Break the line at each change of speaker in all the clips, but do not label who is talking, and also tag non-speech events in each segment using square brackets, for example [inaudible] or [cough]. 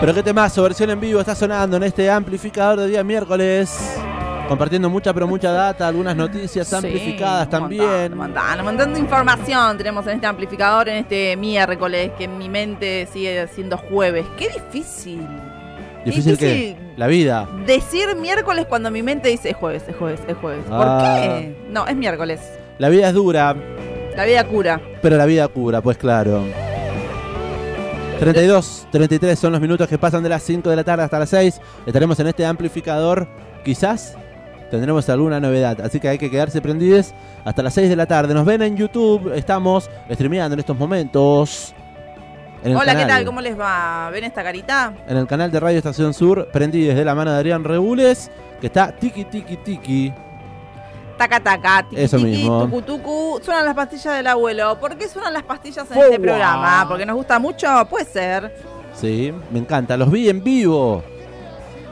Pero qué temazo, versión en vivo está sonando en este amplificador de día miércoles. Compartiendo mucha pero mucha data, algunas noticias
Sí,
amplificadas
un
también.
Un montón, un montón de información tenemos en este amplificador, en este miércoles, que en mi mente sigue siendo jueves. Qué difícil.
Difícil que
difícil.
la vida.
Decir miércoles cuando mi mente dice es jueves, es jueves, es jueves. ¿Por
Ah.
qué? No, es miércoles.
La vida es dura,
La vida cura.
pero la vida cura, pues claro. 32, 33 son los minutos que pasan de las 5 de la tarde hasta las 6. Estaremos en este amplificador. Quizás tendremos alguna novedad. Así que hay que quedarse prendidos hasta las 6 de la tarde. Nos ven en YouTube. Estamos streameando en estos momentos. en
Hola, ¿qué tal? ¿Cómo les va? ¿Ven esta carita?
En el canal de Radio Estación Sur, prendidos de la mano de Adrián Regules, que está tiki tiki tiki.
Taca, taca, tiki,
Eso
tiki,
mismo.
tucu, tucu. Suenan las pastillas del abuelo. ¿Por qué suenan las pastillas en
Fua.
este programa? ¿Porque nos gusta mucho? Puede ser.
Sí, me encanta. Los vi en vivo.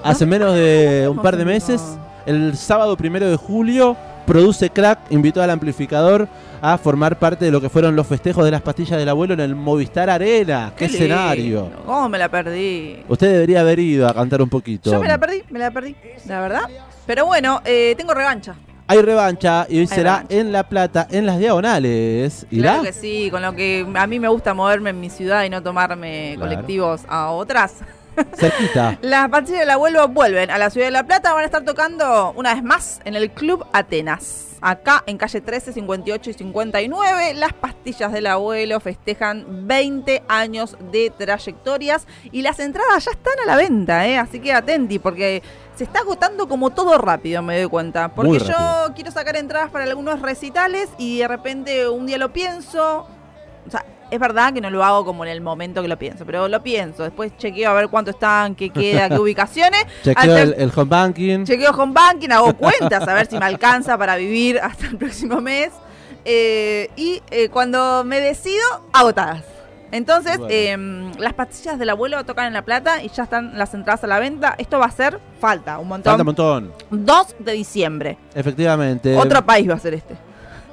Hace menos de un
¿Cómo
par de meses. El sábado primero de julio, Produce Crack invitó al amplificador a formar parte de lo que fueron los festejos de las pastillas del abuelo en el Movistar Arena. ¡Qué, escenario!
¿Cómo me la perdí?
Usted debería haber ido a cantar un poquito.
Yo me la perdí, me la perdí, la verdad. Pero bueno, eh, tengo revancha.
Hay revancha y hoy será
revancha.
en La Plata, en las diagonales. ¿Irá?
Claro que sí, con lo que a mí me gusta moverme en mi ciudad y no tomarme
Claro.
colectivos a otras.
Cerquita.
Las pastillas del abuelo vuelven a la ciudad de La Plata, van a estar tocando una vez más en el Club Atenas. Acá en calle 13, 58 y 59, las pastillas del abuelo festejan 20 años de trayectorias y las entradas ya están a la venta, ¿eh? así que atenti porque se está agotando como todo rápido, me doy cuenta. Porque yo quiero sacar entradas para algunos recitales y de repente un día lo pienso, o sea, es verdad que no lo hago como en el momento que lo pienso, pero lo pienso. Después chequeo a ver cuánto están, qué queda, qué [laughs] ubicaciones.
Chequeo el, el home banking.
Chequeo home banking, hago cuentas a ver si me alcanza para vivir hasta el próximo mes. Eh, y eh, cuando me decido, agotadas. Entonces,
Bueno.
eh, las pastillas del abuelo tocan en La Plata y ya están las entradas a la venta. Esto va a ser, falta un montón.
Falta un montón.
2 de diciembre.
Efectivamente.
Otro país va a ser este.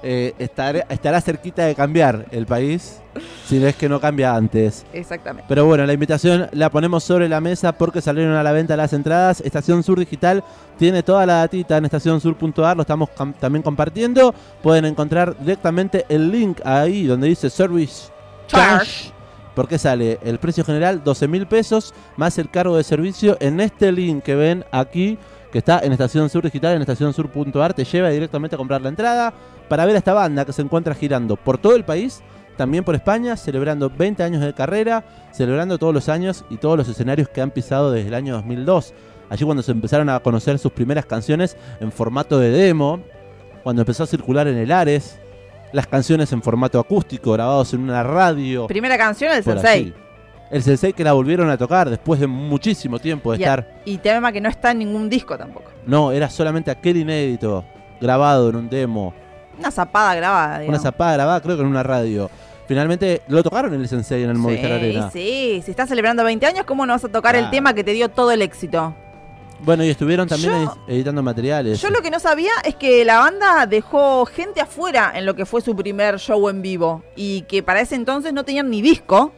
Eh, estará, estará cerquita de cambiar el país, si no es que no cambia antes.
Exactamente.
Pero bueno, la invitación la ponemos sobre la mesa porque salieron a la venta las entradas. Estación Sur Digital tiene toda la datita en estacionsur.ar, lo estamos también compartiendo. Pueden encontrar directamente el link ahí donde dice Service Charge. Porque sale el precio general 12 mil pesos más el cargo de servicio en este link que ven aquí, que está en Estación Sur Digital, en estacionsur.ar, te lleva directamente a comprar la entrada para ver a esta banda que se encuentra girando por todo el país, también por España, celebrando 20 años de carrera, celebrando todos los años y todos los escenarios que han pisado desde el año 2002. Allí cuando se empezaron a conocer sus primeras canciones en formato de demo, cuando empezó a circular en el Ares, las canciones en formato acústico, grabados en una radio.
Primera canción, el Sensei.
allí. El Sensei que la volvieron a tocar después de muchísimo tiempo de
Y,
estar.
y tema que no está en ningún disco tampoco.
No, era solamente aquel inédito, grabado en un demo.
Una zapada grabada,
Una
digamos.
zapada grabada, creo que en una radio. Finalmente lo tocaron en el Sensei en el Movistar Arena.
Sí, si estás celebrando 20 años, ¿cómo no vas a tocar el tema que te dio todo el éxito?
Bueno, y estuvieron también
Yo-
editando materiales.
Yo lo que no sabía es que la banda dejó gente afuera en lo que fue su primer show en vivo y que para ese entonces no tenían ni disco.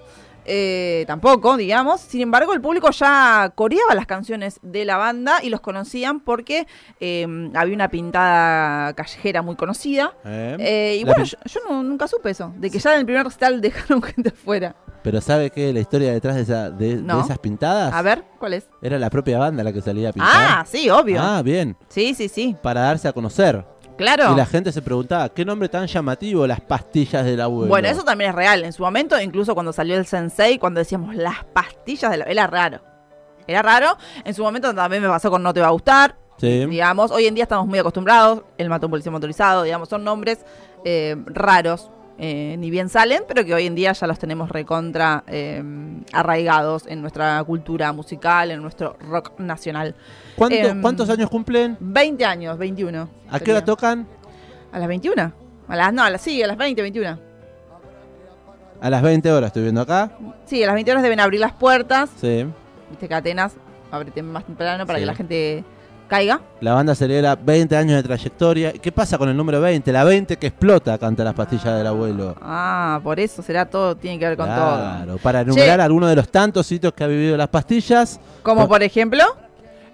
Eh, tampoco, digamos. Sin embargo, el público ya coreaba las canciones de la banda y los conocían porque eh, había una pintada callejera muy conocida.
¿Eh?
Eh, y bueno, yo, yo no- nunca supe eso, de que ya en el primer recital dejaron [laughs] gente afuera.
Pero ¿sabe qué? La historia detrás de, esa- de- esas pintadas
A ver, ¿cuál es?
era la propia banda la que salía a pintar.
Ah, sí, obvio.
Ah, bien.
Sí, sí, sí.
Para darse a conocer.
Claro.
Y la gente se preguntaba, ¿qué nombre tan llamativo las pastillas del abuelo?
Bueno, eso también es real. En su momento, incluso cuando salió el Sensei, cuando decíamos las pastillas de la... Era raro. Era raro. En su momento también me pasó con No Te Va a Gustar.
Sí.
Digamos, hoy en día estamos muy acostumbrados. El mató un policía motorizado, digamos, son nombres eh, raros. Eh, ni bien salen, pero que hoy en día ya los tenemos recontra eh, arraigados en nuestra cultura musical, en nuestro rock nacional.
¿Cuánto-
em,
¿Cuántos años cumplen?
20 años, 21.
¿A qué hora tocan?
¿A las 21? A las, no, a las, sí, a las 20, 21.
A las 20 horas estoy viendo acá.
Sí, a las 20 horas deben abrir las puertas.
Sí.
Viste que Atenas abre más temprano para
Sí.
que la gente Caiga.
La banda celebra 20 años de trayectoria. ¿Qué pasa con el número 20? La 20 que explota, canta las pastillas del abuelo.
Ah, por eso será todo, tiene que ver con todo.
Claro, para enumerar
Che.
algunos de los tantos sitios que ha vivido las pastillas.
Como
Por-
por ejemplo,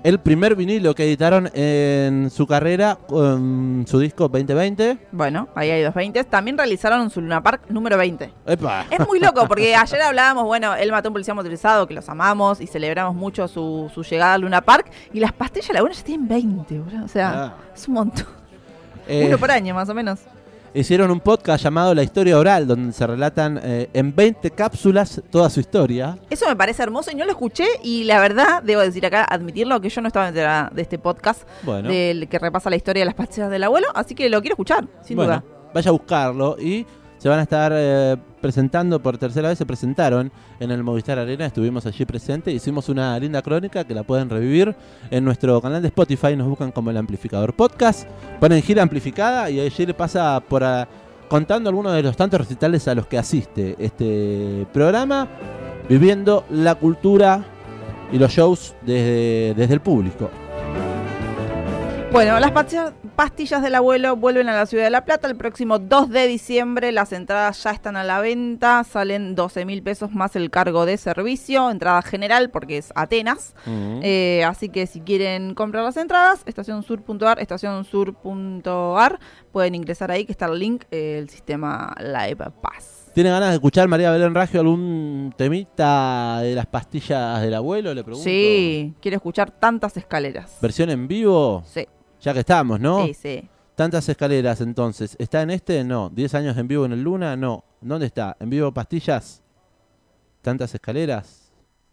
El primer vinilo que editaron en su carrera con su disco 2020.
bueno, ahí hay dos 20. También realizaron su Luna Park número 20.
¡Epa!
Es muy loco [laughs] porque ayer hablábamos, bueno, él mató a un policía motorizado, que los amamos y celebramos mucho su, su llegada a Luna Park. Y las pastillas de la buena ya tienen 20, boludo. O sea,
Ah.
es un montón.
Eh,
Uno por año, más o menos.
Hicieron un podcast llamado La Historia Oral, donde se relatan eh, en 20 cápsulas toda su historia.
Eso me parece hermoso y no lo escuché. Y la verdad, debo decir acá, admitirlo, que yo no estaba enterada de este podcast
Bueno,
del que repasa la historia de las pastillas del abuelo. Así que lo quiero escuchar, sin
bueno,
duda.
vaya a buscarlo y se van a estar eh, presentando por tercera vez. Se presentaron en el Movistar Arena, estuvimos allí presentes. Hicimos una linda crónica que la pueden revivir en nuestro canal de Spotify. Nos buscan como el Amplificador Podcast. Ponen gira amplificada y allí le pasa por a- contando algunos de los tantos recitales a los que asiste este programa, viviendo la cultura y los shows desde, desde el público.
Bueno, las pastillas, del abuelo vuelven a la ciudad de La Plata el próximo 2 de diciembre. Las entradas ya están a la venta, salen 12 mil pesos más el cargo de servicio, entrada general porque es Atenas. Eh, así que si quieren comprar las entradas, estacionsur.ar, estacionsur.ar, pueden ingresar ahí que está el link, eh, el sistema Live Pass.
¿Tiene ganas de escuchar María Belén Raggio algún temita de las pastillas del abuelo? Le pregunto.
Sí, quiero escuchar tantas escaleras.
¿Versión en vivo?
Sí,
Ya que estamos, ¿no?
sí, sí.
Tantas escaleras entonces. ¿Está en este? No. ¿10 años en vivo en el Luna? No. ¿Dónde está? ¿En vivo pastillas? ¿Tantas escaleras?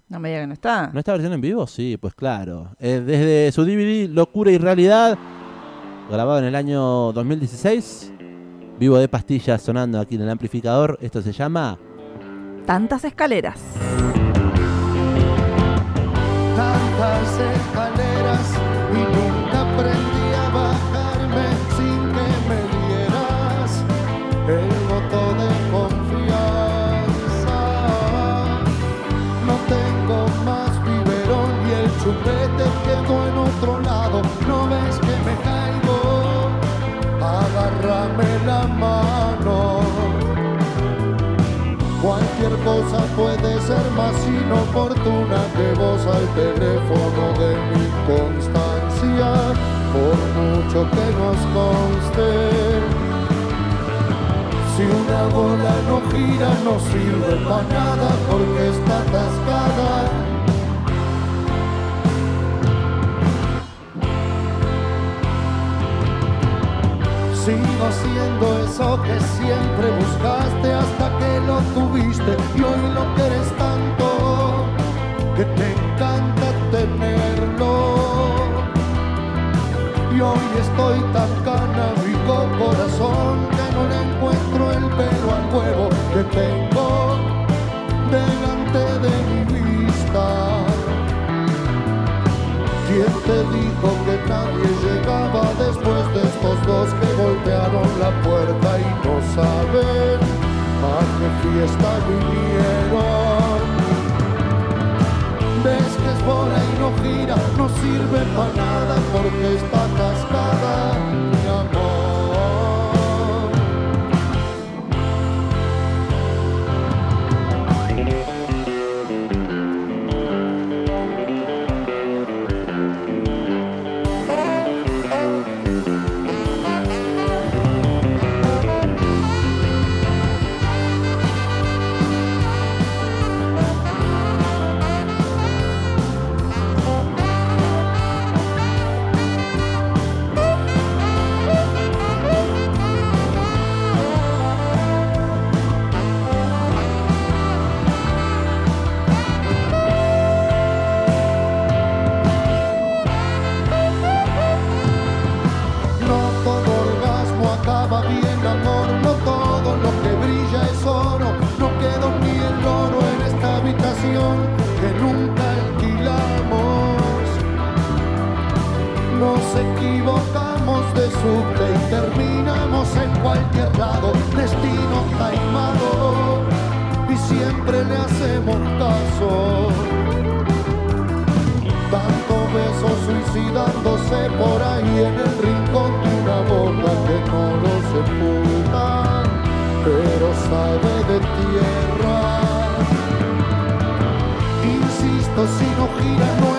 No me diga que no está.
¿No está versión en vivo? Sí, pues claro. Eh, desde su DVD Locura y Realidad, grabado en el año 2016. Vivo de pastillas sonando aquí en el amplificador. Esto se llama
Tantas escaleras.
tantas escaleras Cualquier cosa puede ser más inoportuna que vos al teléfono de mi constancia, por mucho que nos conste. Si una bola no gira no sirve para nada porque está atascada. Sigo siendo eso que siempre buscaste hasta que lo tuviste y hoy lo quieres tanto que te encanta tenerlo. Y hoy estoy tan canábico corazón fiesta vinieron? Ves que es bola y no gira, no sirve para nada porque está cascada, mi amor. nos equivocamos de subte y terminamos en cualquier lado, destino taimado, y siempre le hacemos caso. Tantos besos suicidándose por ahí en el rincón de una boca que no lo sepulta, pero sabe de tierra. Insisto, si no gira